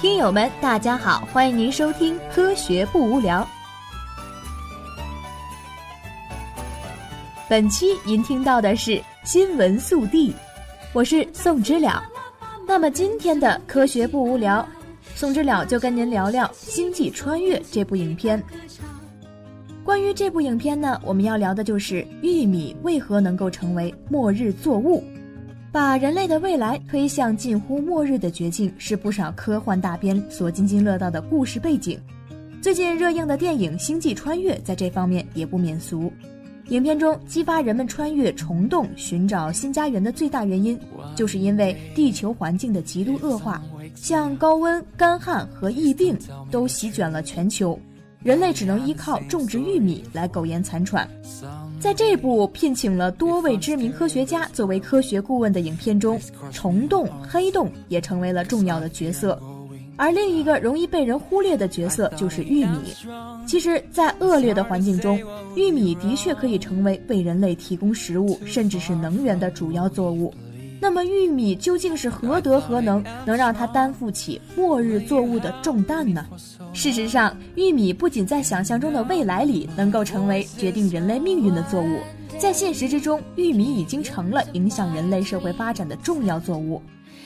听友们，大家好，欢迎您收听《科学不无聊》。本期您听到的是新闻速递，我是宋知了。那么今天的《科学不无聊》，宋知了就跟您聊聊《星际穿越》这部影片。关于这部影片呢，我们要聊的就是玉米为何能够成为末日作物，把人类的未来推向近乎末日的绝境，是不少科幻大片所津津乐道的故事背景。最近热映的电影《星际穿越》在这方面也不免俗。影片中激发人们穿越虫洞寻找新家园的最大原因，就是因为地球环境的极度恶化，像高温、干旱和疫病都席卷了全球。人类只能依靠种植玉米来苟延残喘。在这部聘请了多位知名科学家作为科学顾问的影片中，虫洞、黑洞也成为了重要的角色。而另一个容易被人忽略的角色就是玉米。其实，在恶劣的环境中，玉米的确可以成为为人类提供食物甚至是能源的主要作物。那么，玉米究竟是何德何能，能让它担负起末日作物的重担呢？事实上，玉米不仅在想象中的未来里能够成为决定人类命运的作物，在现实之中，玉米已经成了影响人类社会发展的重要作物。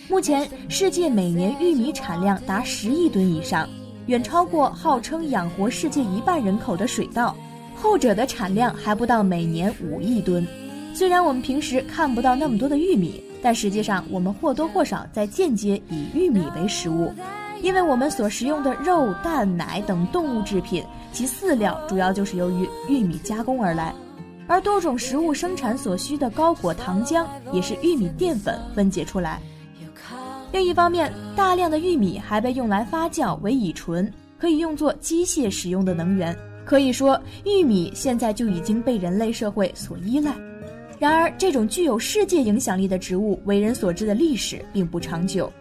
目前，世界每年玉米产量达十亿吨以上，远超过号称养活世界一半人口的水稻，后者的产量还不到每年五亿吨。虽然我们平时看不到那么多的玉米。但实际上，我们或多或少在间接以玉米为食物，因为我们所食用的肉、蛋、奶等动物制品，其饲料主要就是由于玉米加工而来，而多种食物生产所需的高果糖浆也是玉米淀粉分解出来。另一方面，大量的玉米还被用来发酵为乙醇，可以用作机械使用的能源。可以说，玉米现在就已经被人类社会所依赖。然而，这种具有世界影响力的植物，为人所知的历史并不长久。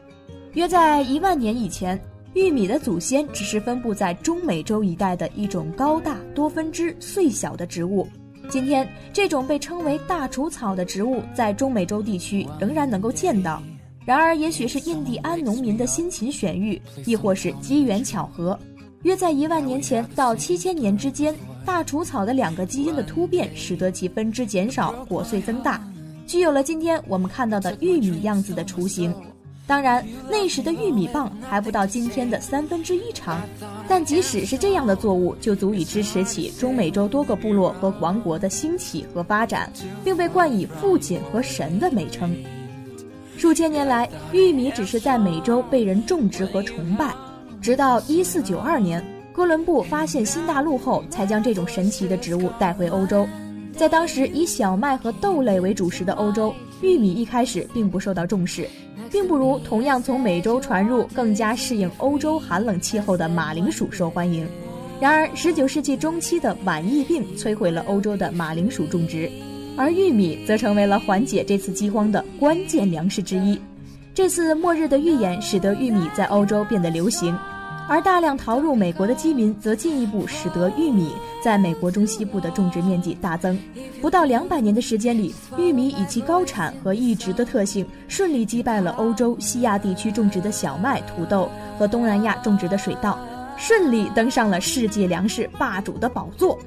约在一万年以前，玉米的祖先只是分布在中美洲一带的一种高大、多分支、穗小的植物。今天，这种被称为大除草的植物在中美洲地区仍然能够见到。然而，也许是印第安农民的辛勤选育，亦或是机缘巧合，约在一万年前到七千年之间。大除草的两个基因的突变，使得其分支减少，果穗增大，具有了今天我们看到的玉米样子的雏形。当然，那时的玉米棒还不到今天的三分之一长，但即使是这样的作物，就足以支持起中美洲多个部落和王国的兴起和发展，并被冠以“父亲”和“神”的美称。数千年来，玉米只是在美洲被人种植和崇拜，直到一四九二年。哥伦布发现新大陆后，才将这种神奇的植物带回欧洲。在当时以小麦和豆类为主食的欧洲，玉米一开始并不受到重视，并不如同样从美洲传入、更加适应欧洲寒冷气候的马铃薯受欢迎。然而，19世纪中期的晚疫病摧毁了欧洲的马铃薯种植，而玉米则成为了缓解这次饥荒的关键粮食之一。这次末日的预言使得玉米在欧洲变得流行。而大量逃入美国的饥民，则进一步使得玉米在美国中西部的种植面积大增。不到两百年的时间里，玉米以其高产和易植的特性，顺利击败了欧洲、西亚地区种植的小麦、土豆和东南亚种植的水稻，顺利登上了世界粮食霸主的宝座。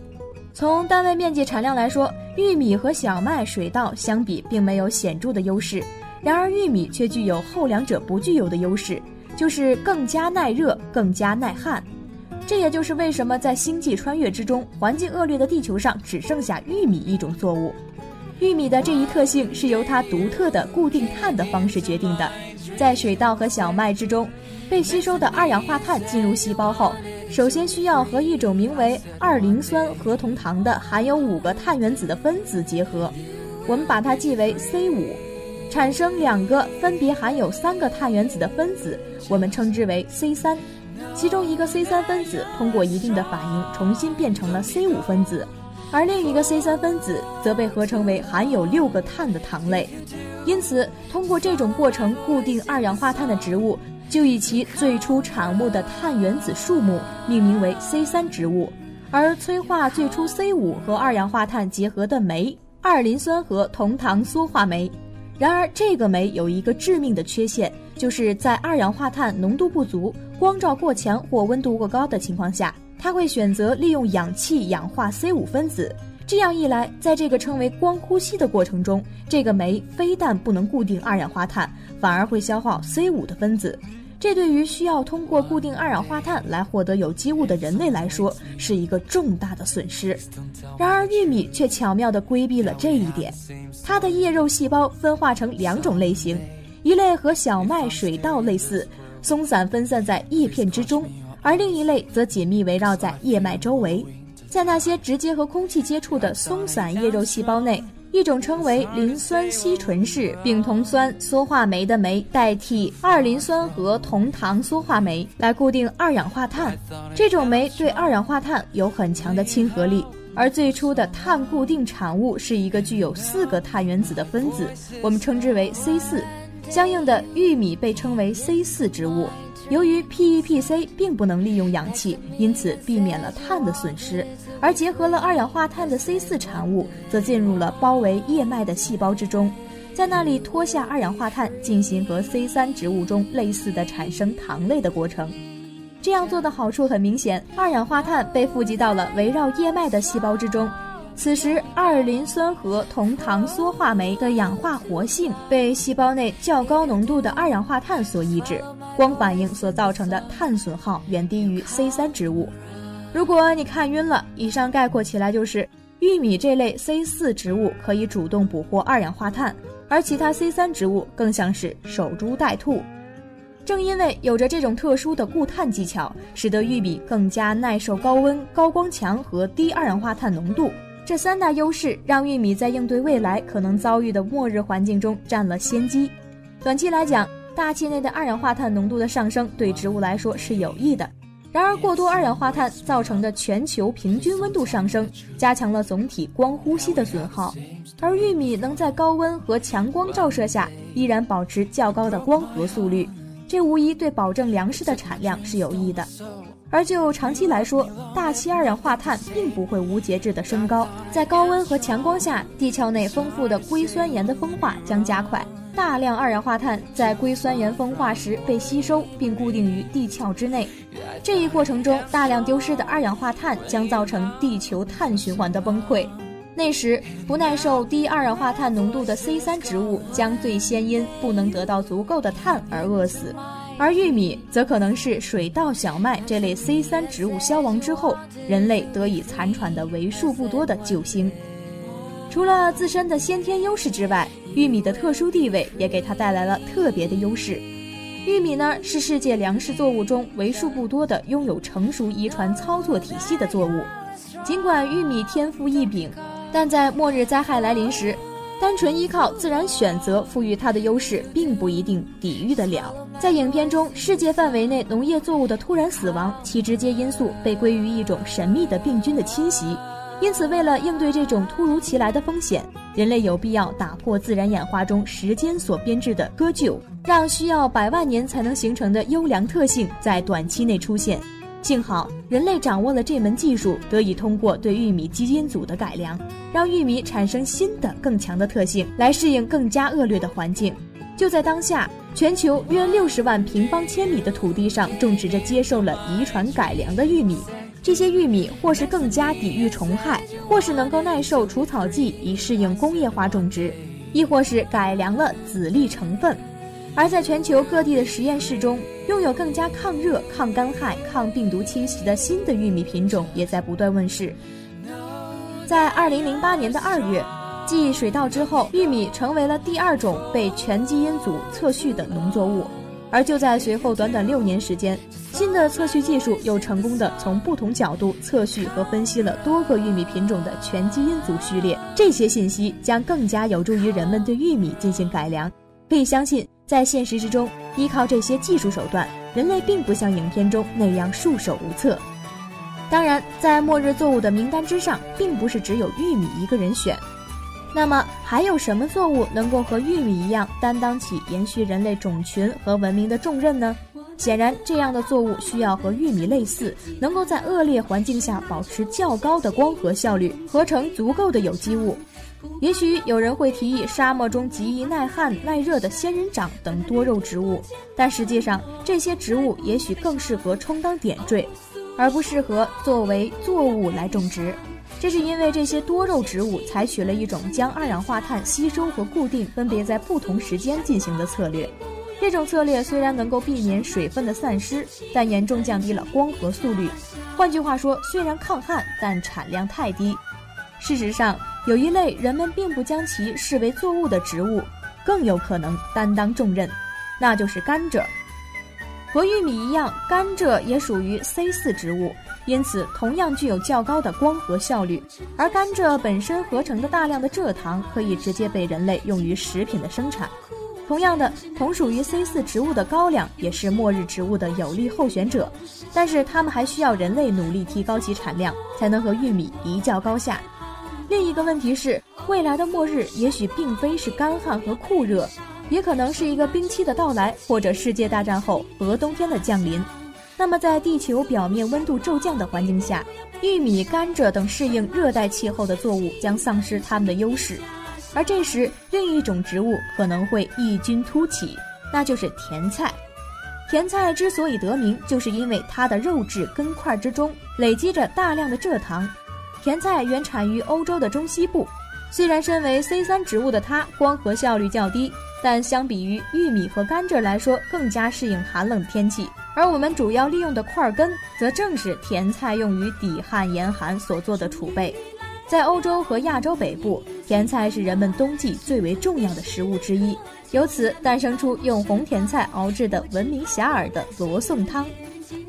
从单位面积产量来说，玉米和小麦、水稻相比并没有显著的优势，然而玉米却具有后两者不具有的优势。就是更加耐热、更加耐旱，这也就是为什么在星际穿越之中，环境恶劣的地球上只剩下玉米一种作物。玉米的这一特性是由它独特的固定碳的方式决定的。在水稻和小麦之中，被吸收的二氧化碳进入细胞后，首先需要和一种名为二磷酸核酮糖的含有五个碳原子的分子结合，我们把它记为 C 五。产生两个分别含有三个碳原子的分子，我们称之为 C 三。其中一个 C 三分子通过一定的反应重新变成了 C 五分子，而另一个 C 三分子则被合成为含有六个碳的糖类。因此，通过这种过程固定二氧化碳的植物，就以其最初产物的碳原子数目命名为 C 三植物。而催化最初 C 五和二氧化碳结合的酶。二磷酸核酮糖羧化酶。然而，这个酶有一个致命的缺陷，就是在二氧化碳浓度不足、光照过强或温度过高的情况下，它会选择利用氧气氧化 C 五分子。这样一来，在这个称为光呼吸的过程中，这个酶非但不能固定二氧化碳，反而会消耗 C 五的分子。这对于需要通过固定二氧化碳来获得有机物的人类来说，是一个重大的损失。然而，玉米却巧妙地规避了这一点。它的叶肉细胞分化成两种类型，一类和小麦、水稻类似，松散分散在叶片之中；而另一类则紧密围绕在叶脉周围。在那些直接和空气接触的松散叶肉细胞内，一种称为磷酸烯醇式丙酮酸羧化酶的酶代替二磷酸核酮糖羧化酶来固定二氧化碳。这种酶对二氧化碳有很强的亲和力，而最初的碳固定产物是一个具有四个碳原子的分子，我们称之为 C 四。相应的，玉米被称为 C 四植物。由于 PEPC 并不能利用氧气，因此避免了碳的损失，而结合了二氧化碳的 C 四产物，则进入了包围叶脉的细胞之中，在那里脱下二氧化碳，进行和 C 三植物中类似的产生糖类的过程。这样做的好处很明显，二氧化碳被富集到了围绕叶脉的细胞之中。此时，二磷酸核酮糖羧化酶的氧化活性被细胞内较高浓度的二氧化碳所抑制，光反应所造成的碳损耗远低于 C 三植物。如果你看晕了，以上概括起来就是：玉米这类 C 四植物可以主动捕获二氧化碳，而其他 C 三植物更像是守株待兔。正因为有着这种特殊的固碳技巧，使得玉米更加耐受高温、高光强和低二氧化碳浓度。这三大优势让玉米在应对未来可能遭遇的末日环境中占了先机。短期来讲，大气内的二氧化碳浓度的上升对植物来说是有益的。然而，过多二氧化碳造成的全球平均温度上升，加强了总体光呼吸的损耗。而玉米能在高温和强光照射下依然保持较高的光合速率，这无疑对保证粮食的产量是有益的。而就长期来说，大气二氧化碳并不会无节制地升高。在高温和强光下，地壳内丰富的硅酸盐的风化将加快，大量二氧化碳在硅酸盐风化时被吸收并固定于地壳之内。这一过程中，大量丢失的二氧化碳将造成地球碳循环的崩溃。那时，不耐受低二氧化碳浓度的 C 三植物将最先因不能得到足够的碳而饿死。而玉米则可能是水稻、小麦这类 C 三植物消亡之后，人类得以残喘的为数不多的救星。除了自身的先天优势之外，玉米的特殊地位也给它带来了特别的优势。玉米呢，是世界粮食作物中为数不多的拥有成熟遗传操作体系的作物。尽管玉米天赋异禀，但在末日灾害来临时，单纯依靠自然选择赋予它的优势，并不一定抵御得了。在影片中，世界范围内农业作物的突然死亡，其直接因素被归于一种神秘的病菌的侵袭。因此，为了应对这种突如其来的风险，人类有必要打破自然演化中时间所编制的割臼，让需要百万年才能形成的优良特性在短期内出现。幸好，人类掌握了这门技术，得以通过对玉米基因组的改良，让玉米产生新的、更强的特性，来适应更加恶劣的环境。就在当下，全球约六十万平方千米的土地上种植着接受了遗传改良的玉米。这些玉米或是更加抵御虫害，或是能够耐受除草剂以适应工业化种植，亦或是改良了籽粒成分。而在全球各地的实验室中，拥有更加抗热、抗干旱、抗病毒侵袭的新的玉米品种也在不断问世。在二零零八年的二月，继水稻之后，玉米成为了第二种被全基因组测序的农作物。而就在随后短短六年时间，新的测序技术又成功的从不同角度测序和分析了多个玉米品种的全基因组序列。这些信息将更加有助于人们对玉米进行改良。可以相信。在现实之中，依靠这些技术手段，人类并不像影片中那样束手无策。当然，在末日作物的名单之上，并不是只有玉米一个人选。那么，还有什么作物能够和玉米一样担当起延续人类种群和文明的重任呢？显然，这样的作物需要和玉米类似，能够在恶劣环境下保持较高的光合效率，合成足够的有机物。也许有人会提议沙漠中极易耐旱耐热的仙人掌等多肉植物，但实际上这些植物也许更适合充当点缀，而不适合作为作物来种植。这是因为这些多肉植物采取了一种将二氧化碳吸收和固定分别在不同时间进行的策略。这种策略虽然能够避免水分的散失，但严重降低了光合速率。换句话说，虽然抗旱，但产量太低。事实上，有一类人们并不将其视为作物的植物，更有可能担当重任，那就是甘蔗。和玉米一样，甘蔗也属于 C 四植物，因此同样具有较高的光合效率。而甘蔗本身合成的大量的蔗糖，可以直接被人类用于食品的生产。同样的，同属于 C 四植物的高粱也是末日植物的有力候选者，但是它们还需要人类努力提高其产量，才能和玉米一较高下。另一个问题是，未来的末日也许并非是干旱和酷热，也可能是一个冰期的到来，或者世界大战后俄冬天的降临。那么，在地球表面温度骤降的环境下，玉米、甘蔗等适应热带气候的作物将丧失它们的优势，而这时另一种植物可能会异军突起，那就是甜菜。甜菜之所以得名，就是因为它的肉质根块之中累积着大量的蔗糖。甜菜原产于欧洲的中西部，虽然身为 C 三植物的它光合效率较低，但相比于玉米和甘蔗来说，更加适应寒冷天气。而我们主要利用的块根，则正是甜菜用于抵旱严寒所做的储备。在欧洲和亚洲北部，甜菜是人们冬季最为重要的食物之一，由此诞生出用红甜菜熬制的闻名遐迩的罗宋汤。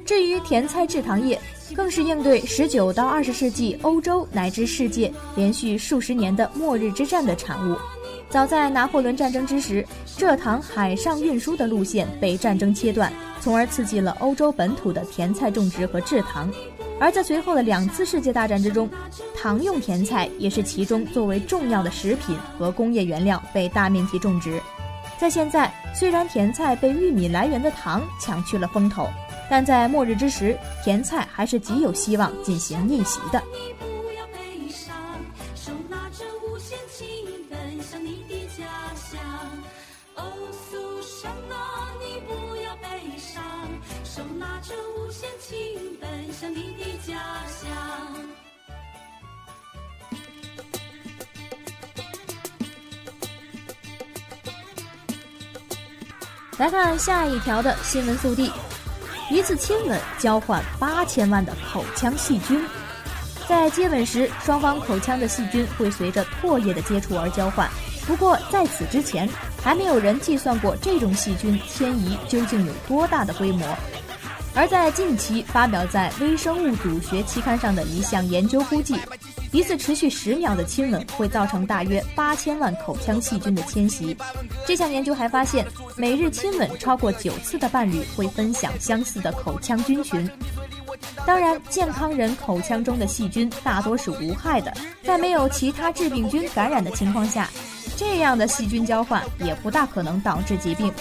至于甜菜制糖液，更是应对十九到二十世纪欧洲乃至世界连续数十年的末日之战的产物。早在拿破仑战争之时，蔗糖海上运输的路线被战争切断，从而刺激了欧洲本土的甜菜种植和制糖。而在随后的两次世界大战之中，糖用甜菜也是其中作为重要的食品和工业原料被大面积种植。在现在，虽然甜菜被玉米来源的糖抢去了风头。但在末日之时，甜菜还是极有希望进行逆袭的。来看下一条的新闻速递。一次亲吻交换八千万的口腔细菌，在接吻时，双方口腔的细菌会随着唾液的接触而交换。不过在此之前，还没有人计算过这种细菌迁移究竟有多大的规模。而在近期发表在《微生物组学》期刊上的一项研究估计。一次持续十秒的亲吻会造成大约八千万口腔细菌的迁徙。这项研究还发现，每日亲吻超过九次的伴侣会分享相似的口腔菌群。当然，健康人口腔中的细菌大多是无害的，在没有其他致病菌感染的情况下，这样的细菌交换也不大可能导致疾病。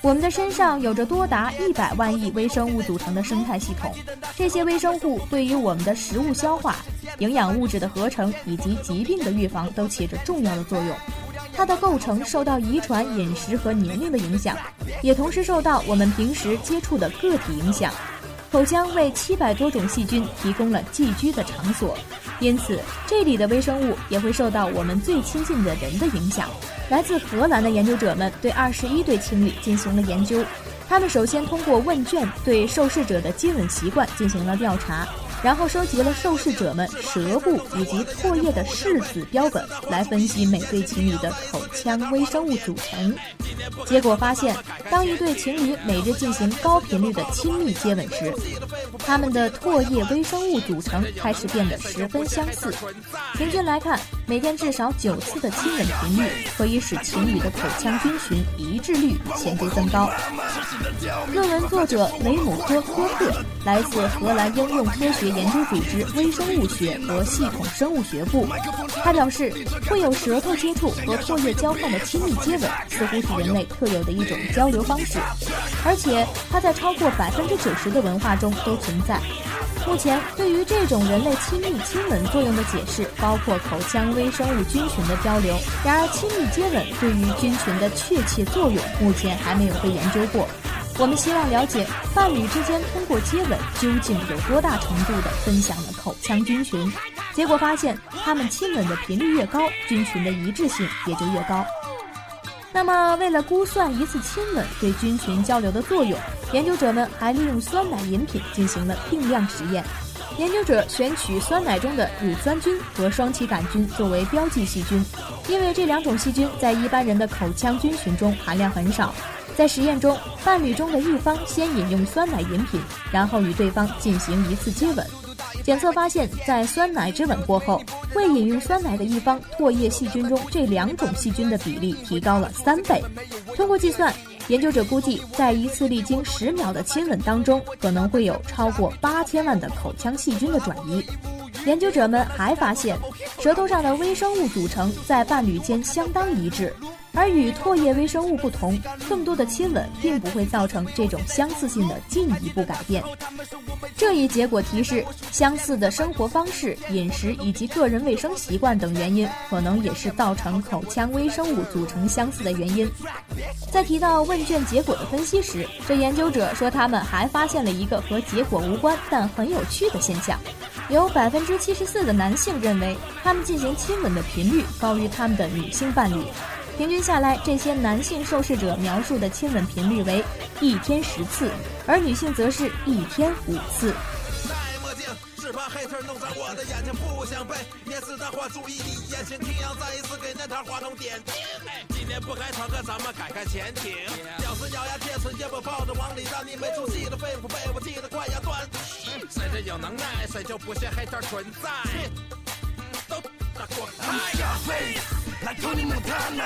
我们的身上有着多达一百万亿微生物组成的生态系统，这些微生物对于我们的食物消化。营养物质的合成以及疾病的预防都起着重要的作用。它的构成受到遗传、饮食和年龄的影响，也同时受到我们平时接触的个体影响。口腔为七百多种细菌提供了寄居的场所，因此这里的微生物也会受到我们最亲近的人的影响。来自荷兰的研究者们对二十一对情侣进行了研究，他们首先通过问卷对受试者的接吻习惯进行了调查。然后收集了受试者们舌部以及唾液的拭子标本，来分析每对情侣的口腔微生物组成。结果发现，当一对情侣每日进行高频率的亲密接吻时，他们的唾液微生物组成开始变得十分相似。平均来看，每天至少九次的亲吻频率可以使情侣的口腔菌群一致率显著增高。论文作者雷姆科科特来自荷兰应用科学。研究组织微生物学和系统生物学部，他表示，会有舌头接触和唾液交换的亲密接吻，似乎是人类特有的一种交流方式，而且它在超过百分之九十的文化中都存在。目前，对于这种人类亲密亲吻作用的解释，包括口腔微生物菌群的交流。然而，亲密接吻对于菌群的确切作用，目前还没有被研究过。我们希望了解伴侣之间通过接吻究竟有多大程度的分享了口腔菌群。结果发现，他们亲吻的频率越高，菌群的一致性也就越高。那么，为了估算一次亲吻对菌群交流的作用，研究者们还利用酸奶饮品进行了定量实验。研究者选取酸奶中的乳酸菌和双歧杆菌作为标记细菌，因为这两种细菌在一般人的口腔菌群中含量很少。在实验中，伴侣中的一方先饮用酸奶饮品，然后与对方进行一次接吻。检测发现，在酸奶之吻过后，未饮用酸奶的一方唾液细菌中这两种细菌的比例提高了三倍。通过计算，研究者估计，在一次历经十秒的亲吻当中，可能会有超过八千万的口腔细菌的转移。研究者们还发现，舌头上的微生物组成在伴侣间相当一致。而与唾液微生物不同，更多的亲吻并不会造成这种相似性的进一步改变。这一结果提示，相似的生活方式、饮食以及个人卫生习惯等原因，可能也是造成口腔微生物组成相似的原因。在提到问卷结果的分析时，这研究者说，他们还发现了一个和结果无关但很有趣的现象：有百分之七十四的男性认为，他们进行亲吻的频率高于他们的女性伴侣。平均下来，这些男性受试者描述的亲吻频率为一天十次，而女性则是一天五次。戴墨镜是怕黑特弄脏我的眼睛，不想被严丝的话注意你眼睛。听要再一次给那台话筒点睛。今天不开坦克，咱们改开前庭。要是咬牙切齿也不抱着往里让你没出息的肺腑被我气得快要断谁真有能耐，谁就不信黑特存在。都打过开。来托你母他呐，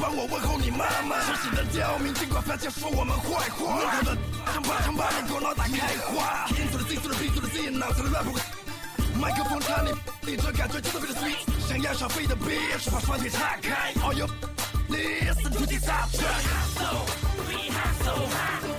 帮我问候你妈妈。熟悉的刁民，尽管反向说我们坏话。门口的想把想把你头脑打开花。听出了 C 出了 B 出了 C，脑子里 rap 麦克风插你，你这感觉就特别的 sweet。想要想飞的 bitch，把双腿岔开。All you listen to this track？So we have so high。